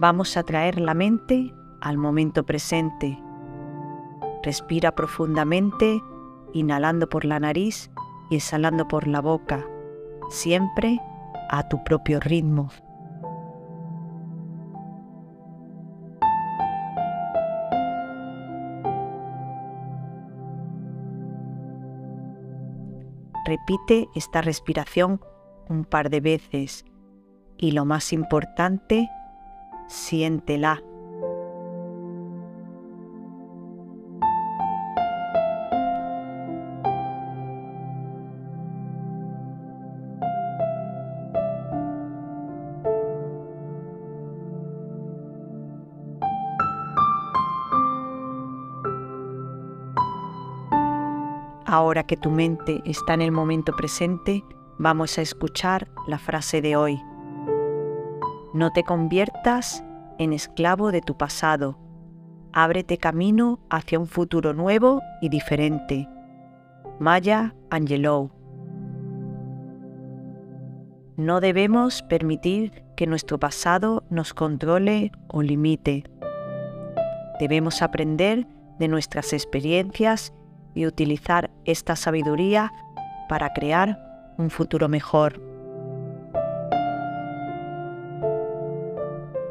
Vamos a traer la mente al momento presente. Respira profundamente, inhalando por la nariz y exhalando por la boca, siempre a tu propio ritmo. Repite esta respiración un par de veces y lo más importante, siéntela. Ahora que tu mente está en el momento presente, vamos a escuchar la frase de hoy. No te conviertas en esclavo de tu pasado. Ábrete camino hacia un futuro nuevo y diferente. Maya Angelou. No debemos permitir que nuestro pasado nos controle o limite. Debemos aprender de nuestras experiencias y utilizar esta sabiduría para crear un futuro mejor.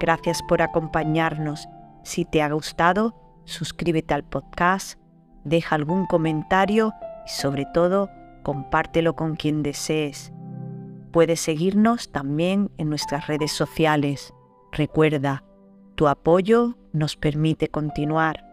Gracias por acompañarnos. Si te ha gustado, suscríbete al podcast, deja algún comentario y sobre todo compártelo con quien desees. Puedes seguirnos también en nuestras redes sociales. Recuerda, tu apoyo nos permite continuar.